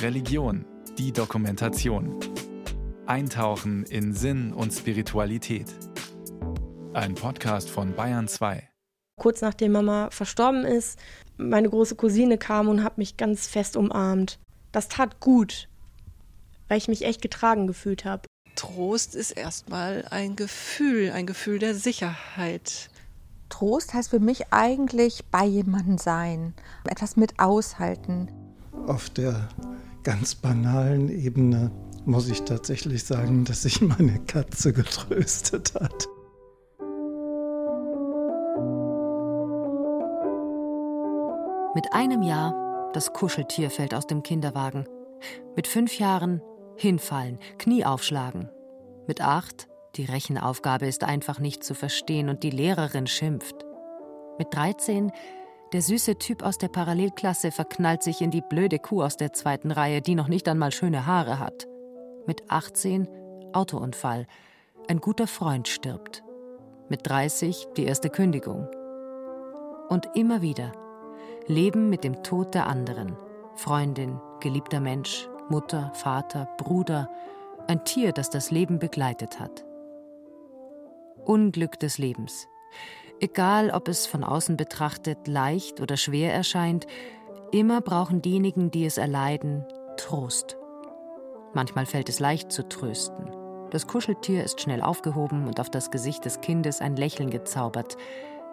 Religion, die Dokumentation. Eintauchen in Sinn und Spiritualität. Ein Podcast von Bayern 2. Kurz nachdem Mama verstorben ist, meine große Cousine kam und hat mich ganz fest umarmt. Das tat gut, weil ich mich echt getragen gefühlt habe. Trost ist erstmal ein Gefühl, ein Gefühl der Sicherheit. Trost heißt für mich eigentlich bei jemandem sein, etwas mit aushalten. Auf der ganz banalen Ebene muss ich tatsächlich sagen, dass sich meine Katze getröstet hat. Mit einem Jahr das Kuscheltier fällt aus dem Kinderwagen. Mit fünf Jahren hinfallen, Knie aufschlagen. Mit acht die Rechenaufgabe ist einfach nicht zu verstehen und die Lehrerin schimpft. Mit 13 der süße Typ aus der Parallelklasse verknallt sich in die blöde Kuh aus der zweiten Reihe, die noch nicht einmal schöne Haare hat. Mit 18 Autounfall. Ein guter Freund stirbt. Mit 30 die erste Kündigung. Und immer wieder Leben mit dem Tod der anderen. Freundin, geliebter Mensch, Mutter, Vater, Bruder, ein Tier, das das Leben begleitet hat. Unglück des Lebens. Egal, ob es von außen betrachtet leicht oder schwer erscheint, immer brauchen diejenigen, die es erleiden, Trost. Manchmal fällt es leicht zu trösten. Das Kuscheltier ist schnell aufgehoben und auf das Gesicht des Kindes ein Lächeln gezaubert.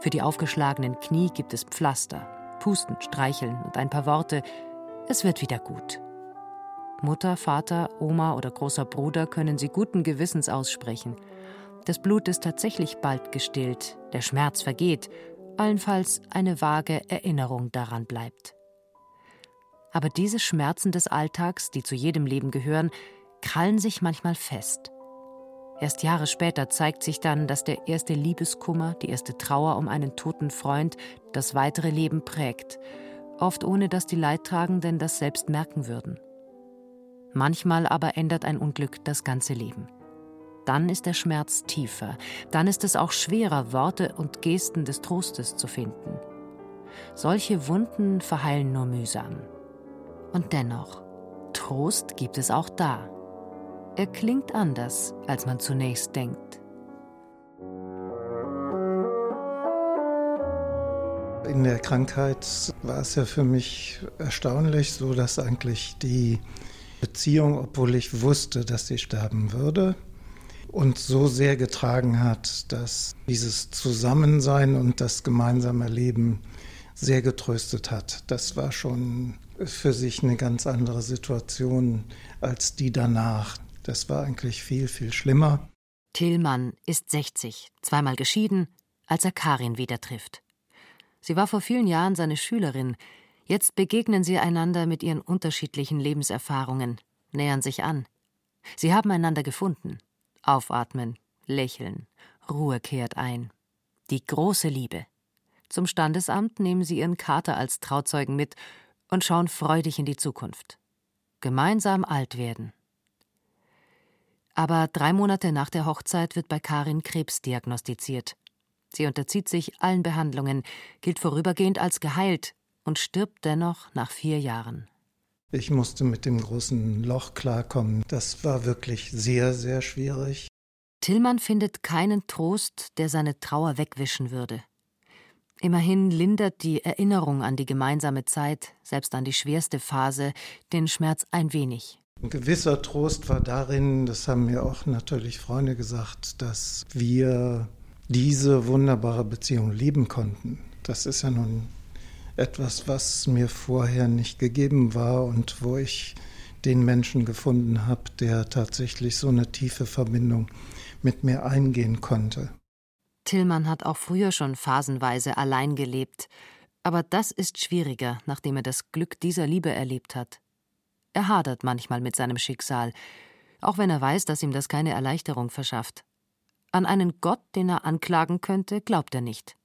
Für die aufgeschlagenen Knie gibt es Pflaster, Pusten, Streicheln und ein paar Worte. Es wird wieder gut. Mutter, Vater, Oma oder großer Bruder können sie guten Gewissens aussprechen. Das Blut ist tatsächlich bald gestillt, der Schmerz vergeht, allenfalls eine vage Erinnerung daran bleibt. Aber diese Schmerzen des Alltags, die zu jedem Leben gehören, krallen sich manchmal fest. Erst Jahre später zeigt sich dann, dass der erste Liebeskummer, die erste Trauer um einen toten Freund das weitere Leben prägt, oft ohne dass die Leidtragenden das selbst merken würden. Manchmal aber ändert ein Unglück das ganze Leben dann ist der Schmerz tiefer, dann ist es auch schwerer, Worte und Gesten des Trostes zu finden. Solche Wunden verheilen nur mühsam. Und dennoch, Trost gibt es auch da. Er klingt anders, als man zunächst denkt. In der Krankheit war es ja für mich erstaunlich so, dass eigentlich die Beziehung, obwohl ich wusste, dass sie sterben würde, uns so sehr getragen hat, dass dieses Zusammensein und das gemeinsame Leben sehr getröstet hat. Das war schon für sich eine ganz andere Situation als die danach. Das war eigentlich viel, viel schlimmer. Tillmann ist 60, zweimal geschieden, als er Karin wieder trifft. Sie war vor vielen Jahren seine Schülerin. Jetzt begegnen sie einander mit ihren unterschiedlichen Lebenserfahrungen, nähern sich an. Sie haben einander gefunden. Aufatmen, lächeln, Ruhe kehrt ein. Die große Liebe. Zum Standesamt nehmen sie ihren Kater als Trauzeugen mit und schauen freudig in die Zukunft. Gemeinsam alt werden. Aber drei Monate nach der Hochzeit wird bei Karin Krebs diagnostiziert. Sie unterzieht sich allen Behandlungen, gilt vorübergehend als geheilt und stirbt dennoch nach vier Jahren. Ich musste mit dem großen Loch klarkommen. Das war wirklich sehr, sehr schwierig. Tillmann findet keinen Trost, der seine Trauer wegwischen würde. Immerhin lindert die Erinnerung an die gemeinsame Zeit, selbst an die schwerste Phase, den Schmerz ein wenig. Ein gewisser Trost war darin, das haben mir auch natürlich Freunde gesagt, dass wir diese wunderbare Beziehung leben konnten. Das ist ja nun etwas, was mir vorher nicht gegeben war und wo ich den Menschen gefunden habe, der tatsächlich so eine tiefe Verbindung mit mir eingehen konnte. Tillmann hat auch früher schon phasenweise allein gelebt, aber das ist schwieriger, nachdem er das Glück dieser Liebe erlebt hat. Er hadert manchmal mit seinem Schicksal, auch wenn er weiß, dass ihm das keine Erleichterung verschafft. An einen Gott, den er anklagen könnte, glaubt er nicht.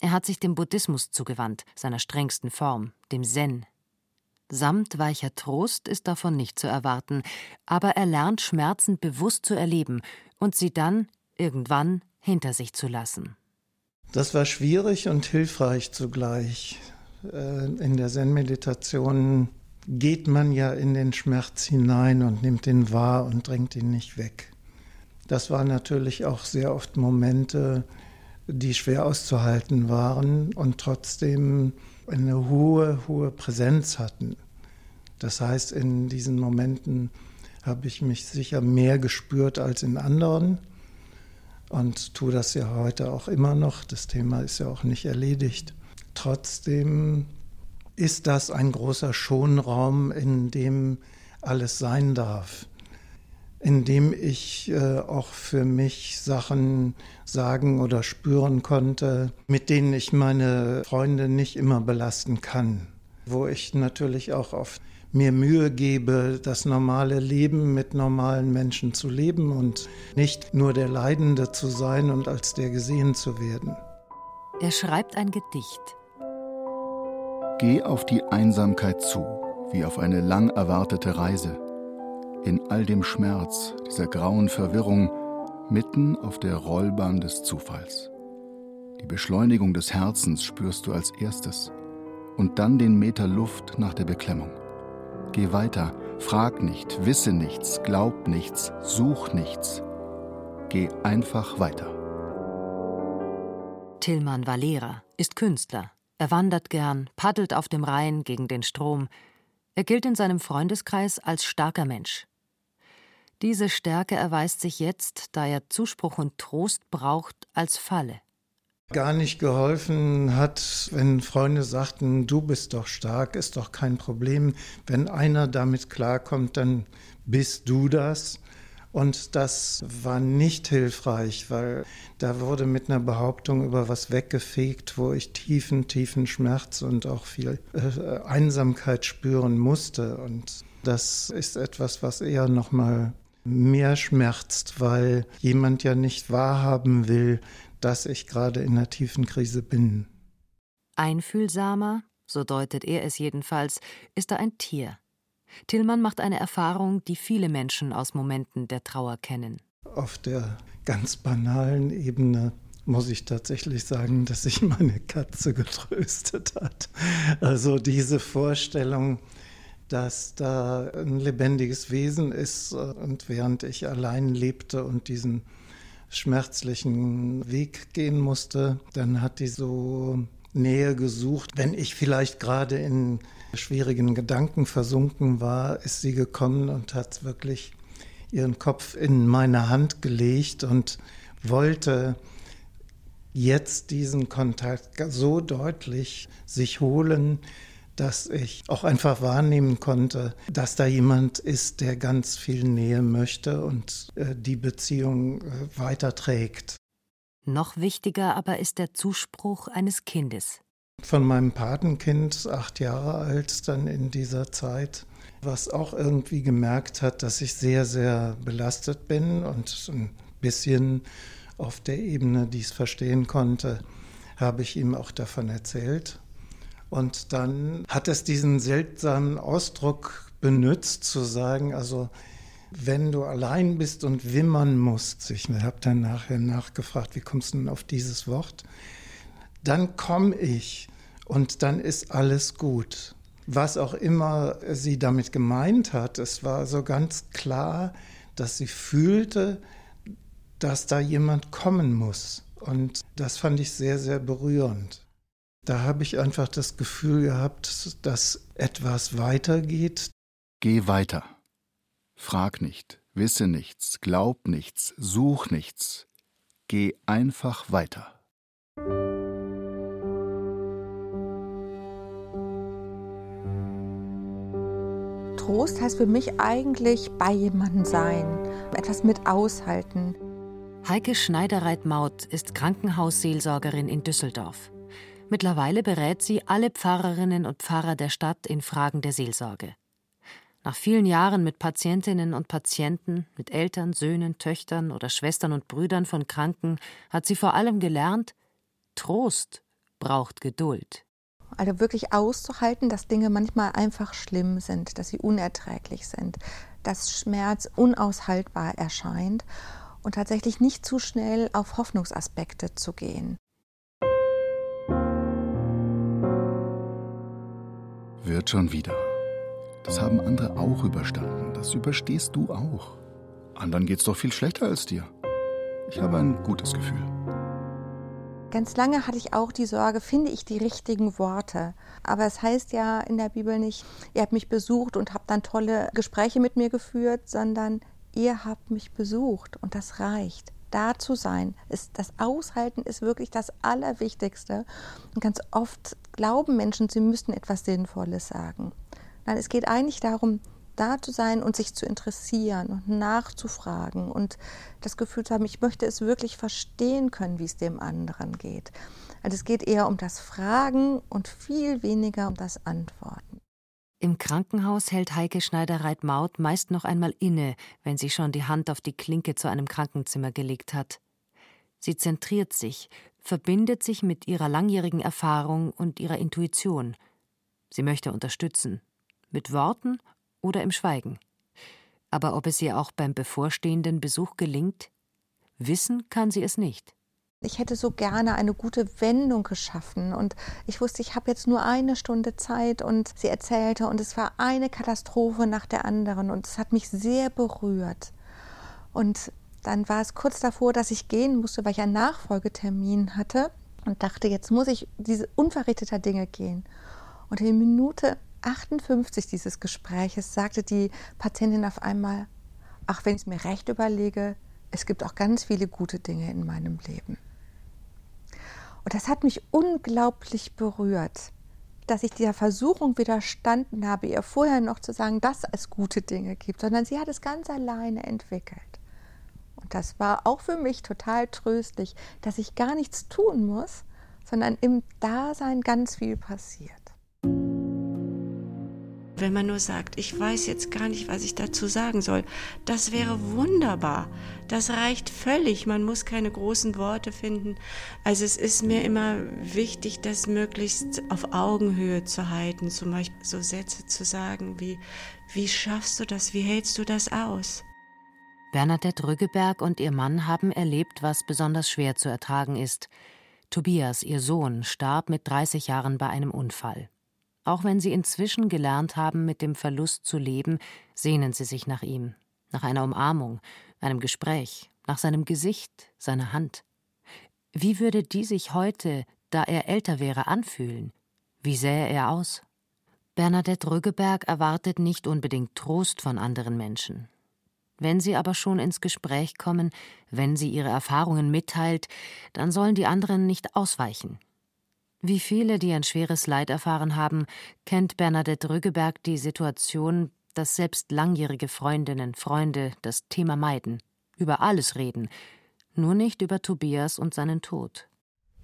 Er hat sich dem Buddhismus zugewandt, seiner strengsten Form, dem Zen. Samtweicher Trost ist davon nicht zu erwarten, aber er lernt Schmerzen bewusst zu erleben und sie dann irgendwann hinter sich zu lassen. Das war schwierig und hilfreich zugleich. Äh, in der Zen-Meditation geht man ja in den Schmerz hinein und nimmt ihn wahr und drängt ihn nicht weg. Das waren natürlich auch sehr oft Momente, die schwer auszuhalten waren und trotzdem eine hohe, hohe Präsenz hatten. Das heißt, in diesen Momenten habe ich mich sicher mehr gespürt als in anderen und tue das ja heute auch immer noch. Das Thema ist ja auch nicht erledigt. Trotzdem ist das ein großer Schonraum, in dem alles sein darf, in dem ich äh, auch für mich Sachen sagen oder spüren konnte, mit denen ich meine Freunde nicht immer belasten kann, wo ich natürlich auch oft mir Mühe gebe, das normale Leben mit normalen Menschen zu leben und nicht nur der Leidende zu sein und als der gesehen zu werden. Er schreibt ein Gedicht. Geh auf die Einsamkeit zu, wie auf eine lang erwartete Reise. In all dem Schmerz, dieser grauen Verwirrung, mitten auf der Rollbahn des Zufalls. Die Beschleunigung des Herzens spürst du als erstes und dann den Meter Luft nach der Beklemmung. Geh weiter, frag nicht, wisse nichts, glaub nichts, such nichts. Geh einfach weiter. Tillmann Valera ist Künstler. Er wandert gern, paddelt auf dem Rhein gegen den Strom. Er gilt in seinem Freundeskreis als starker Mensch. Diese Stärke erweist sich jetzt, da er Zuspruch und Trost braucht, als Falle gar nicht geholfen hat, wenn Freunde sagten, du bist doch stark, ist doch kein Problem. Wenn einer damit klarkommt, dann bist du das. Und das war nicht hilfreich, weil da wurde mit einer Behauptung über was weggefegt, wo ich tiefen, tiefen Schmerz und auch viel äh, Einsamkeit spüren musste. Und das ist etwas, was eher nochmal mehr schmerzt, weil jemand ja nicht wahrhaben will, dass ich gerade in einer tiefen Krise bin. Einfühlsamer, so deutet er es jedenfalls, ist er ein Tier. Tillmann macht eine Erfahrung, die viele Menschen aus Momenten der Trauer kennen. Auf der ganz banalen Ebene muss ich tatsächlich sagen, dass sich meine Katze getröstet hat. Also diese Vorstellung, dass da ein lebendiges Wesen ist und während ich allein lebte und diesen schmerzlichen Weg gehen musste, dann hat die so Nähe gesucht. Wenn ich vielleicht gerade in schwierigen Gedanken versunken war, ist sie gekommen und hat wirklich ihren Kopf in meine Hand gelegt und wollte jetzt diesen Kontakt so deutlich sich holen, dass ich auch einfach wahrnehmen konnte, dass da jemand ist, der ganz viel Nähe möchte und äh, die Beziehung äh, weiterträgt. Noch wichtiger aber ist der Zuspruch eines Kindes. Von meinem Patenkind, acht Jahre alt, dann in dieser Zeit, was auch irgendwie gemerkt hat, dass ich sehr, sehr belastet bin und ein bisschen auf der Ebene, die es verstehen konnte, habe ich ihm auch davon erzählt. Und dann hat es diesen seltsamen Ausdruck benutzt, zu sagen, also wenn du allein bist und wimmern musst, ich habe dann nachher nachgefragt, wie kommst du denn auf dieses Wort? Dann komme ich und dann ist alles gut. Was auch immer sie damit gemeint hat, es war so ganz klar, dass sie fühlte, dass da jemand kommen muss. Und das fand ich sehr, sehr berührend. Da habe ich einfach das Gefühl gehabt, dass etwas weitergeht. Geh weiter. Frag nicht, wisse nichts, glaub nichts, such nichts. Geh einfach weiter. Trost heißt für mich eigentlich bei jemandem sein, etwas mit aushalten. Heike Schneidereit-Maut ist Krankenhausseelsorgerin in Düsseldorf. Mittlerweile berät sie alle Pfarrerinnen und Pfarrer der Stadt in Fragen der Seelsorge. Nach vielen Jahren mit Patientinnen und Patienten, mit Eltern, Söhnen, Töchtern oder Schwestern und Brüdern von Kranken hat sie vor allem gelernt, Trost braucht Geduld. Also wirklich auszuhalten, dass Dinge manchmal einfach schlimm sind, dass sie unerträglich sind, dass Schmerz unaushaltbar erscheint und tatsächlich nicht zu schnell auf Hoffnungsaspekte zu gehen. Wird schon wieder. Das haben andere auch überstanden. Das überstehst du auch. Anderen geht's doch viel schlechter als dir. Ich habe ein gutes Gefühl. Ganz lange hatte ich auch die Sorge, finde ich die richtigen Worte. Aber es heißt ja in der Bibel nicht, ihr habt mich besucht und habt dann tolle Gespräche mit mir geführt, sondern ihr habt mich besucht und das reicht. Da zu sein, ist das Aushalten ist wirklich das Allerwichtigste. Und ganz oft glauben Menschen, sie müssten etwas Sinnvolles sagen. Nein, es geht eigentlich darum, da zu sein und sich zu interessieren und nachzufragen und das Gefühl zu haben, ich möchte es wirklich verstehen können, wie es dem anderen geht. Also es geht eher um das Fragen und viel weniger um das Antworten. Im Krankenhaus hält Heike Schneiderreit-Maut meist noch einmal inne, wenn sie schon die Hand auf die Klinke zu einem Krankenzimmer gelegt hat. Sie zentriert sich, verbindet sich mit ihrer langjährigen Erfahrung und ihrer Intuition. Sie möchte unterstützen, mit Worten oder im Schweigen. Aber ob es ihr auch beim bevorstehenden Besuch gelingt, wissen kann sie es nicht. Ich hätte so gerne eine gute Wendung geschaffen und ich wusste, ich habe jetzt nur eine Stunde Zeit und sie erzählte und es war eine Katastrophe nach der anderen und es hat mich sehr berührt. Und dann war es kurz davor, dass ich gehen musste, weil ich einen Nachfolgetermin hatte und dachte, jetzt muss ich diese unverrichteter Dinge gehen. Und in Minute 58 dieses Gespräches sagte die Patientin auf einmal, ach, wenn ich es mir recht überlege, es gibt auch ganz viele gute Dinge in meinem Leben. Und das hat mich unglaublich berührt, dass ich dieser Versuchung widerstanden habe, ihr vorher noch zu sagen, dass es gute Dinge gibt, sondern sie hat es ganz alleine entwickelt. Und das war auch für mich total tröstlich, dass ich gar nichts tun muss, sondern im Dasein ganz viel passiert. Wenn man nur sagt, ich weiß jetzt gar nicht, was ich dazu sagen soll, das wäre wunderbar. Das reicht völlig. Man muss keine großen Worte finden. Also es ist mir immer wichtig, das möglichst auf Augenhöhe zu halten. Zum Beispiel so Sätze zu sagen wie, wie schaffst du das? Wie hältst du das aus? Bernadette Rüggeberg und ihr Mann haben erlebt, was besonders schwer zu ertragen ist. Tobias, ihr Sohn, starb mit 30 Jahren bei einem Unfall. Auch wenn sie inzwischen gelernt haben, mit dem Verlust zu leben, sehnen sie sich nach ihm, nach einer Umarmung, einem Gespräch, nach seinem Gesicht, seiner Hand. Wie würde die sich heute, da er älter wäre, anfühlen? Wie sähe er aus? Bernadette Rüggeberg erwartet nicht unbedingt Trost von anderen Menschen. Wenn sie aber schon ins Gespräch kommen, wenn sie ihre Erfahrungen mitteilt, dann sollen die anderen nicht ausweichen, wie viele, die ein schweres Leid erfahren haben, kennt Bernadette Rüggeberg die Situation, dass selbst langjährige Freundinnen, Freunde das Thema meiden, über alles reden, nur nicht über Tobias und seinen Tod.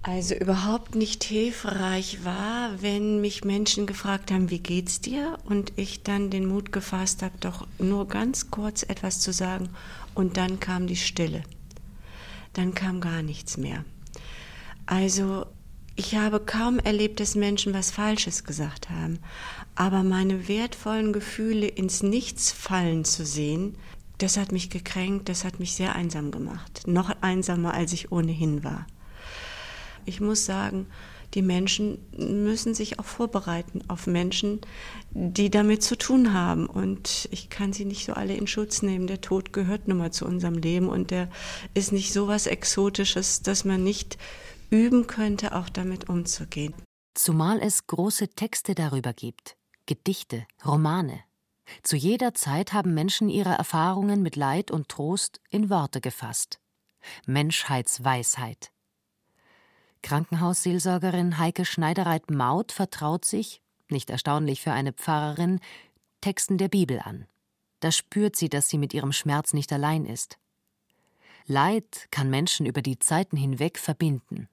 Also überhaupt nicht hilfreich war, wenn mich Menschen gefragt haben, wie geht's dir? Und ich dann den Mut gefasst habe, doch nur ganz kurz etwas zu sagen. Und dann kam die Stille. Dann kam gar nichts mehr. Also ich habe kaum erlebt, dass Menschen was Falsches gesagt haben. Aber meine wertvollen Gefühle ins Nichts fallen zu sehen, das hat mich gekränkt, das hat mich sehr einsam gemacht. Noch einsamer, als ich ohnehin war. Ich muss sagen, die Menschen müssen sich auch vorbereiten auf Menschen, die damit zu tun haben. Und ich kann sie nicht so alle in Schutz nehmen. Der Tod gehört nun mal zu unserem Leben und der ist nicht so was Exotisches, dass man nicht üben könnte, auch damit umzugehen. Zumal es große Texte darüber gibt, Gedichte, Romane. Zu jeder Zeit haben Menschen ihre Erfahrungen mit Leid und Trost in Worte gefasst. Menschheitsweisheit. Krankenhausseelsorgerin Heike Schneidereit-Maut vertraut sich, nicht erstaunlich für eine Pfarrerin, Texten der Bibel an. Da spürt sie, dass sie mit ihrem Schmerz nicht allein ist. Leid kann Menschen über die Zeiten hinweg verbinden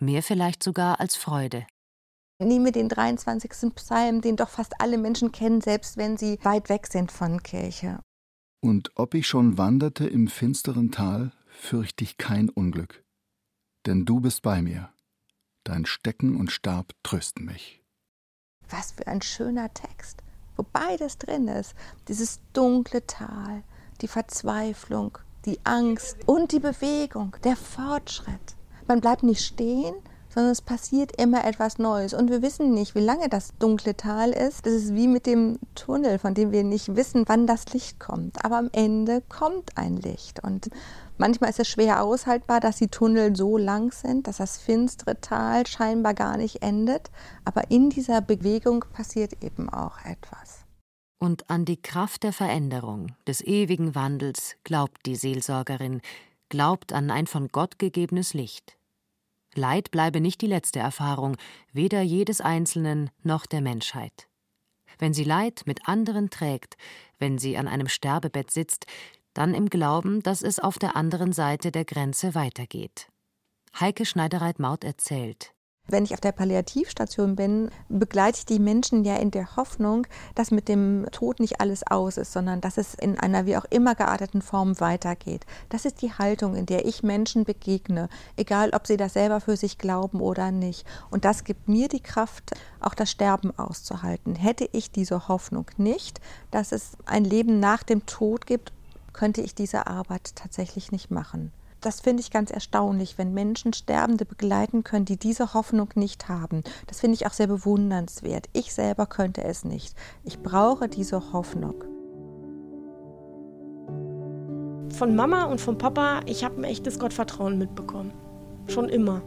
mehr vielleicht sogar als Freude. Nehmen wir den 23. Psalm, den doch fast alle Menschen kennen, selbst wenn sie weit weg sind von Kirche. Und ob ich schon wanderte im finsteren Tal, fürchte ich kein Unglück. Denn du bist bei mir. Dein Stecken und Stab trösten mich. Was für ein schöner Text, wo beides drin ist. Dieses dunkle Tal, die Verzweiflung, die Angst und die Bewegung, der Fortschritt. Man bleibt nicht stehen, sondern es passiert immer etwas Neues. Und wir wissen nicht, wie lange das dunkle Tal ist. Das ist wie mit dem Tunnel, von dem wir nicht wissen, wann das Licht kommt. Aber am Ende kommt ein Licht. Und manchmal ist es schwer aushaltbar, dass die Tunnel so lang sind, dass das finstere Tal scheinbar gar nicht endet. Aber in dieser Bewegung passiert eben auch etwas. Und an die Kraft der Veränderung, des ewigen Wandels glaubt die Seelsorgerin, glaubt an ein von Gott gegebenes Licht. Leid bleibe nicht die letzte Erfahrung, weder jedes Einzelnen noch der Menschheit. Wenn sie Leid mit anderen trägt, wenn sie an einem Sterbebett sitzt, dann im Glauben, dass es auf der anderen Seite der Grenze weitergeht. Heike Schneidereit-Maut erzählt. Wenn ich auf der Palliativstation bin, begleite ich die Menschen ja in der Hoffnung, dass mit dem Tod nicht alles aus ist, sondern dass es in einer wie auch immer gearteten Form weitergeht. Das ist die Haltung, in der ich Menschen begegne, egal ob sie das selber für sich glauben oder nicht. Und das gibt mir die Kraft, auch das Sterben auszuhalten. Hätte ich diese Hoffnung nicht, dass es ein Leben nach dem Tod gibt, könnte ich diese Arbeit tatsächlich nicht machen das finde ich ganz erstaunlich, wenn Menschen Sterbende begleiten können, die diese Hoffnung nicht haben. Das finde ich auch sehr bewundernswert. Ich selber könnte es nicht. Ich brauche diese Hoffnung. Von Mama und von Papa, ich habe ein echtes Gottvertrauen mitbekommen. Schon immer.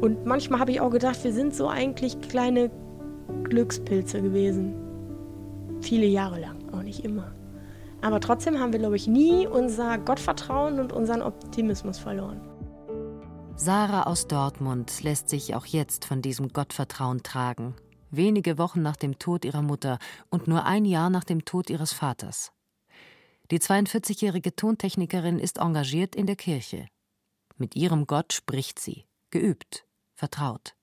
Und manchmal habe ich auch gedacht, wir sind so eigentlich kleine Glückspilze gewesen. Viele Jahre lang, auch nicht immer. Aber trotzdem haben wir, glaube ich, nie unser Gottvertrauen und unseren Optimismus verloren. Sarah aus Dortmund lässt sich auch jetzt von diesem Gottvertrauen tragen. Wenige Wochen nach dem Tod ihrer Mutter und nur ein Jahr nach dem Tod ihres Vaters. Die 42-jährige Tontechnikerin ist engagiert in der Kirche. Mit ihrem Gott spricht sie, geübt, vertraut.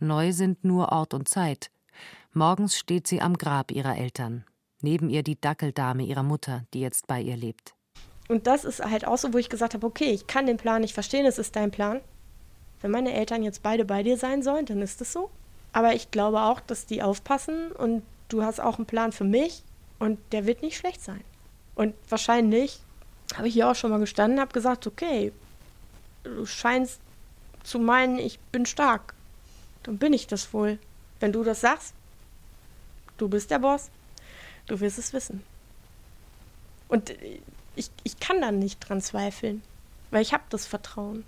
Neu sind nur Ort und Zeit. Morgens steht sie am Grab ihrer Eltern, Neben ihr die Dackeldame ihrer Mutter, die jetzt bei ihr lebt. Und das ist halt auch so, wo ich gesagt habe, okay, ich kann den Plan nicht verstehen, es ist dein Plan. Wenn meine Eltern jetzt beide bei dir sein sollen, dann ist es so. Aber ich glaube auch, dass die aufpassen und du hast auch einen Plan für mich und der wird nicht schlecht sein. Und wahrscheinlich habe ich hier auch schon mal gestanden, habe gesagt, okay, du scheinst zu meinen, ich bin stark. Dann bin ich das wohl. Wenn du das sagst, du bist der Boss, Du wirst es wissen. Und ich, ich kann dann nicht dran zweifeln, weil ich habe das Vertrauen.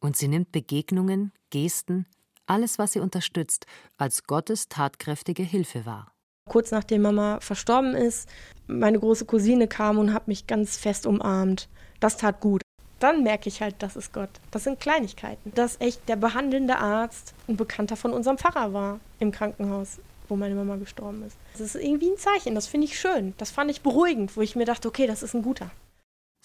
Und sie nimmt Begegnungen, Gesten, alles, was sie unterstützt, als Gottes tatkräftige Hilfe wahr. Kurz nachdem Mama verstorben ist, meine große Cousine kam und hat mich ganz fest umarmt. Das tat gut. Dann merke ich halt, das ist Gott. Das sind Kleinigkeiten. Dass echt der behandelnde Arzt ein Bekannter von unserem Pfarrer war im Krankenhaus wo meine Mama gestorben ist. Das ist irgendwie ein Zeichen, das finde ich schön. Das fand ich beruhigend, wo ich mir dachte, okay, das ist ein guter.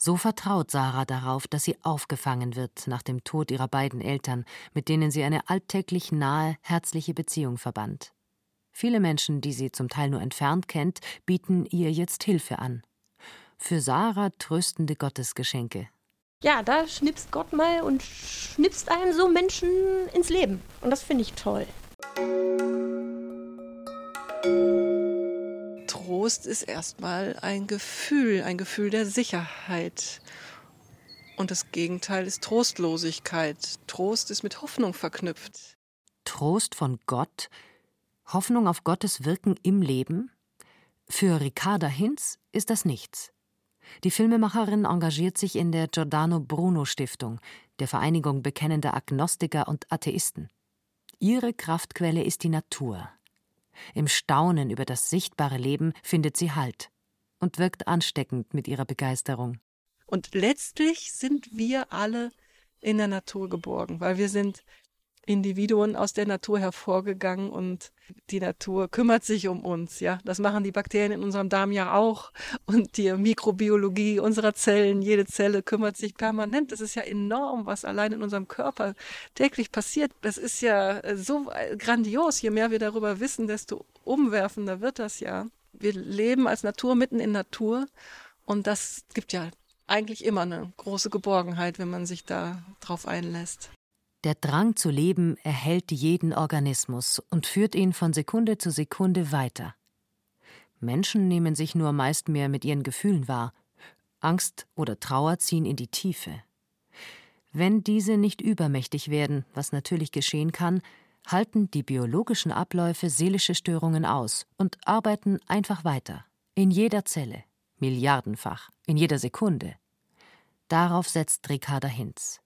So vertraut Sarah darauf, dass sie aufgefangen wird nach dem Tod ihrer beiden Eltern, mit denen sie eine alltäglich nahe, herzliche Beziehung verband. Viele Menschen, die sie zum Teil nur entfernt kennt, bieten ihr jetzt Hilfe an. Für Sarah tröstende Gottesgeschenke. Ja, da schnipst Gott mal und schnipst einem so Menschen ins Leben. Und das finde ich toll. Trost ist erstmal ein Gefühl, ein Gefühl der Sicherheit. Und das Gegenteil ist Trostlosigkeit. Trost ist mit Hoffnung verknüpft. Trost von Gott? Hoffnung auf Gottes Wirken im Leben? Für Ricarda Hinz ist das nichts. Die Filmemacherin engagiert sich in der Giordano Bruno Stiftung, der Vereinigung bekennender Agnostiker und Atheisten. Ihre Kraftquelle ist die Natur. Im Staunen über das sichtbare Leben findet sie Halt und wirkt ansteckend mit ihrer Begeisterung. Und letztlich sind wir alle in der Natur geborgen, weil wir sind Individuen aus der Natur hervorgegangen und die Natur kümmert sich um uns, ja. Das machen die Bakterien in unserem Darm ja auch und die Mikrobiologie unserer Zellen, jede Zelle kümmert sich permanent. Das ist ja enorm, was allein in unserem Körper täglich passiert. Das ist ja äh, so grandios. Je mehr wir darüber wissen, desto umwerfender wird das ja. Wir leben als Natur mitten in Natur und das gibt ja eigentlich immer eine große Geborgenheit, wenn man sich da drauf einlässt. Der Drang zu leben erhält jeden Organismus und führt ihn von Sekunde zu Sekunde weiter. Menschen nehmen sich nur meist mehr mit ihren Gefühlen wahr. Angst oder Trauer ziehen in die Tiefe. Wenn diese nicht übermächtig werden, was natürlich geschehen kann, halten die biologischen Abläufe seelische Störungen aus und arbeiten einfach weiter. In jeder Zelle, milliardenfach, in jeder Sekunde. Darauf setzt Ricarda Hinz.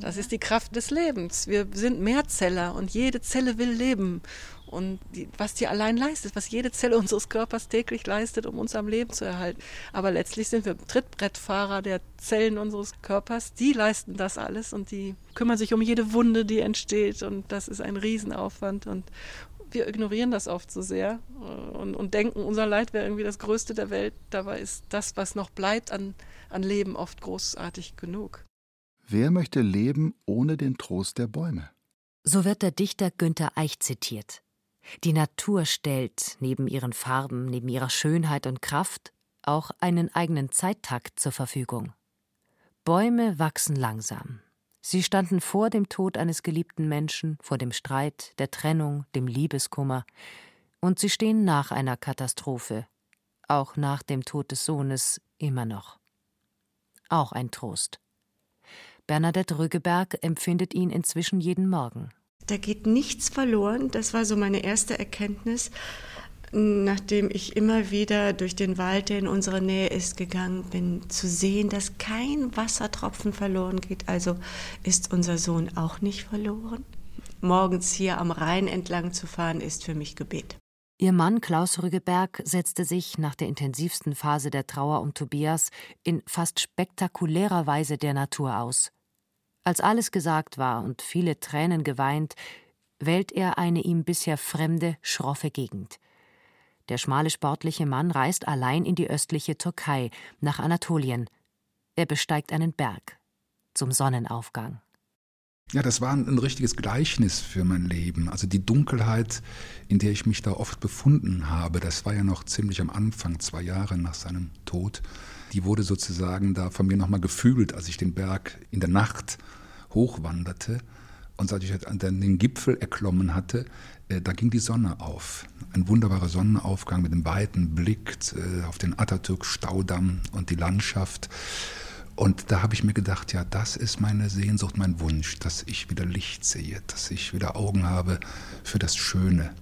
Das ist die Kraft des Lebens. Wir sind Mehrzeller und jede Zelle will leben. Und die, was die allein leistet, was jede Zelle unseres Körpers täglich leistet, um uns am Leben zu erhalten. Aber letztlich sind wir Trittbrettfahrer der Zellen unseres Körpers. Die leisten das alles und die kümmern sich um jede Wunde, die entsteht. Und das ist ein Riesenaufwand. Und wir ignorieren das oft so sehr äh, und, und denken, unser Leid wäre irgendwie das Größte der Welt. Dabei ist das, was noch bleibt an, an Leben, oft großartig genug. Wer möchte leben ohne den Trost der Bäume? So wird der Dichter Günther Eich zitiert. Die Natur stellt, neben ihren Farben, neben ihrer Schönheit und Kraft, auch einen eigenen Zeittakt zur Verfügung. Bäume wachsen langsam. Sie standen vor dem Tod eines geliebten Menschen, vor dem Streit, der Trennung, dem Liebeskummer, und sie stehen nach einer Katastrophe, auch nach dem Tod des Sohnes immer noch. Auch ein Trost. Bernadette Rüggeberg empfindet ihn inzwischen jeden Morgen. Da geht nichts verloren. Das war so meine erste Erkenntnis, nachdem ich immer wieder durch den Wald, der in unserer Nähe ist, gegangen bin, zu sehen, dass kein Wassertropfen verloren geht. Also ist unser Sohn auch nicht verloren. Morgens hier am Rhein entlang zu fahren, ist für mich Gebet. Ihr Mann Klaus Rüggeberg setzte sich nach der intensivsten Phase der Trauer um Tobias in fast spektakulärer Weise der Natur aus. Als alles gesagt war und viele Tränen geweint, wählt er eine ihm bisher fremde, schroffe Gegend. Der schmale sportliche Mann reist allein in die östliche Türkei, nach Anatolien. Er besteigt einen Berg zum Sonnenaufgang. Ja, das war ein, richtiges Gleichnis für mein Leben. Also die Dunkelheit, in der ich mich da oft befunden habe, das war ja noch ziemlich am Anfang, zwei Jahre nach seinem Tod die wurde sozusagen da von mir nochmal gefühlt, als ich den Berg in der Nacht hochwanderte. Und als ich den Gipfel erklommen hatte, äh, da ging die Sonne auf. Ein wunderbarer Sonnenaufgang mit einem weiten Blick äh, auf den Atatürk-Staudamm und die Landschaft. Und da habe ich mir gedacht, ja, das ist meine Sehnsucht, mein Wunsch, dass ich wieder Licht sehe, dass ich wieder Augen habe für das Schöne.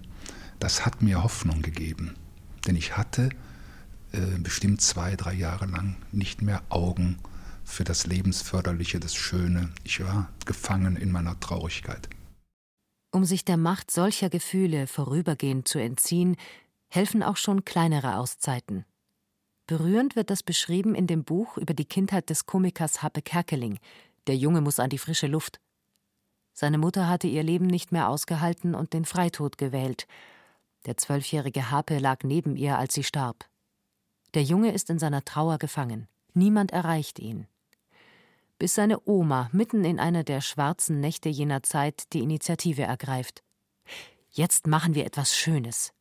Das hat mir Hoffnung gegeben. Denn ich hatte äh, bestimmt zwei, drei Jahre lang nicht mehr Augen für das Lebensförderliche, das Schöne. Ich war gefangen in meiner Traurigkeit. Um sich der Macht solcher Gefühle vorübergehend zu entziehen, helfen auch schon kleinere Auszeiten. Berührend wird das beschrieben in dem Buch über die Kindheit des Komikers Happe Kerkeling. Der Junge muss an die frische Luft. Seine Mutter hatte ihr Leben nicht mehr ausgehalten und den Freitod gewählt. Der zwölfjährige Hape lag neben ihr, als sie starb. Der Junge ist in seiner Trauer gefangen. Niemand erreicht ihn. Bis seine Oma mitten in einer der schwarzen Nächte jener Zeit die Initiative ergreift. Jetzt machen wir etwas Schönes.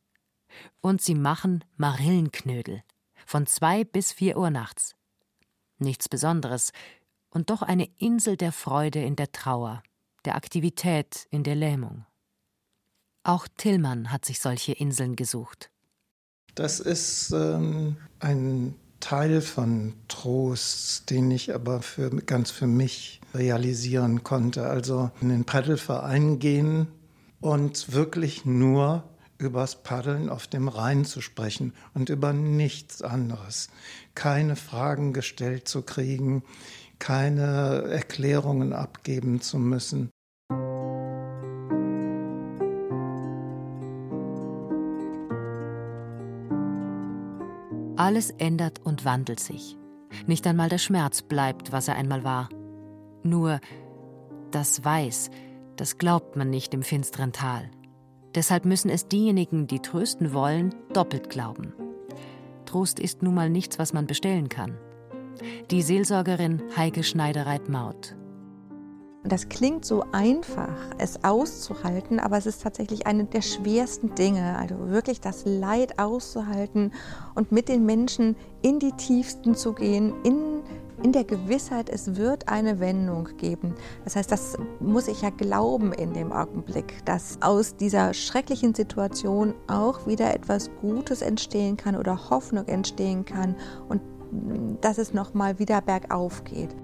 Und sie machen Marillenknödel. Von zwei bis vier Uhr nachts. Nichts Besonderes. Und doch eine Insel der Freude in der Trauer, der Aktivität in der Lähmung. Auch Tillmann hat sich solche Inseln gesucht. Das ist ähm, ein Teil von Trost, den ich aber für, ganz für mich realisieren konnte. Also in den Paddelverein gehen und wirklich nur übers Paddeln auf dem Rhein zu sprechen und über nichts anderes. Keine Fragen gestellt zu kriegen, keine Erklärungen abgeben zu müssen. Alles ändert und wandelt sich. Nicht einmal der Schmerz bleibt, was er einmal war. Nur das Weiß, das glaubt man nicht im finsteren Tal. Deshalb müssen es diejenigen, die trösten wollen, doppelt glauben. Trost ist nun mal nichts, was man bestellen kann. Die Seelsorgerin Heike Schneidereit-Maut das klingt so einfach, es auszuhalten, aber es ist tatsächlich eine der schwersten Dinge. Also wirklich das Leid auszuhalten und mit den Menschen in die Tiefsten zu gehen, in, in der Gewissheit, es wird eine Wendung geben. Das heißt, das muss ich ja glauben in dem Augenblick, dass aus dieser schrecklichen Situation auch wieder etwas Gutes entstehen kann oder Hoffnung entstehen kann und dass es nochmal wieder bergauf geht.